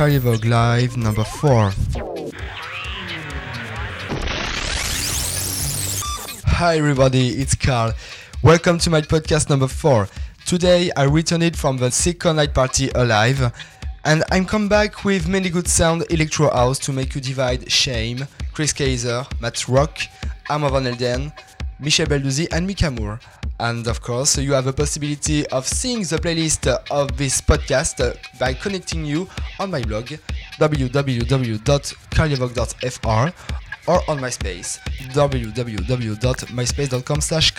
Carlivog Live number 4. Hi everybody, it's Carl. Welcome to my podcast number 4. Today I returned it from the second night party alive and I'm come back with many good sound electro house to make you divide Shame, Chris Kaiser, Matt Rock, Armand Van Helden, Michel Belduzzi and Mika Moore. And of course, you have a possibility of seeing the playlist of this podcast by connecting you on my blog www.carlievog.fr or on MySpace www.myspace.com slash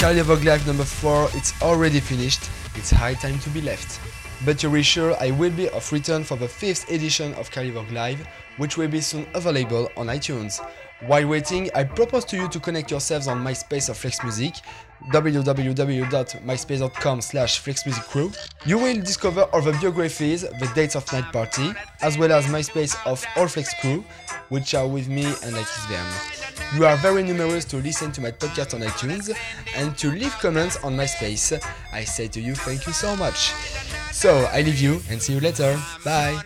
Live number 4, it's already finished, it's high time to be left. But you're sure I will be off return for the 5th edition of Carly Vogue Live, which will be soon available on iTunes. While waiting, I propose to you to connect yourselves on MySpace of Flex Music, www.myspace.com slash flexmusiccrew. You will discover all the biographies, the dates of night party, as well as MySpace of all Flex crew, which are with me and I kiss them. You are very numerous to listen to my podcast on iTunes and to leave comments on MySpace. I say to you thank you so much. So I leave you and see you later. Bye.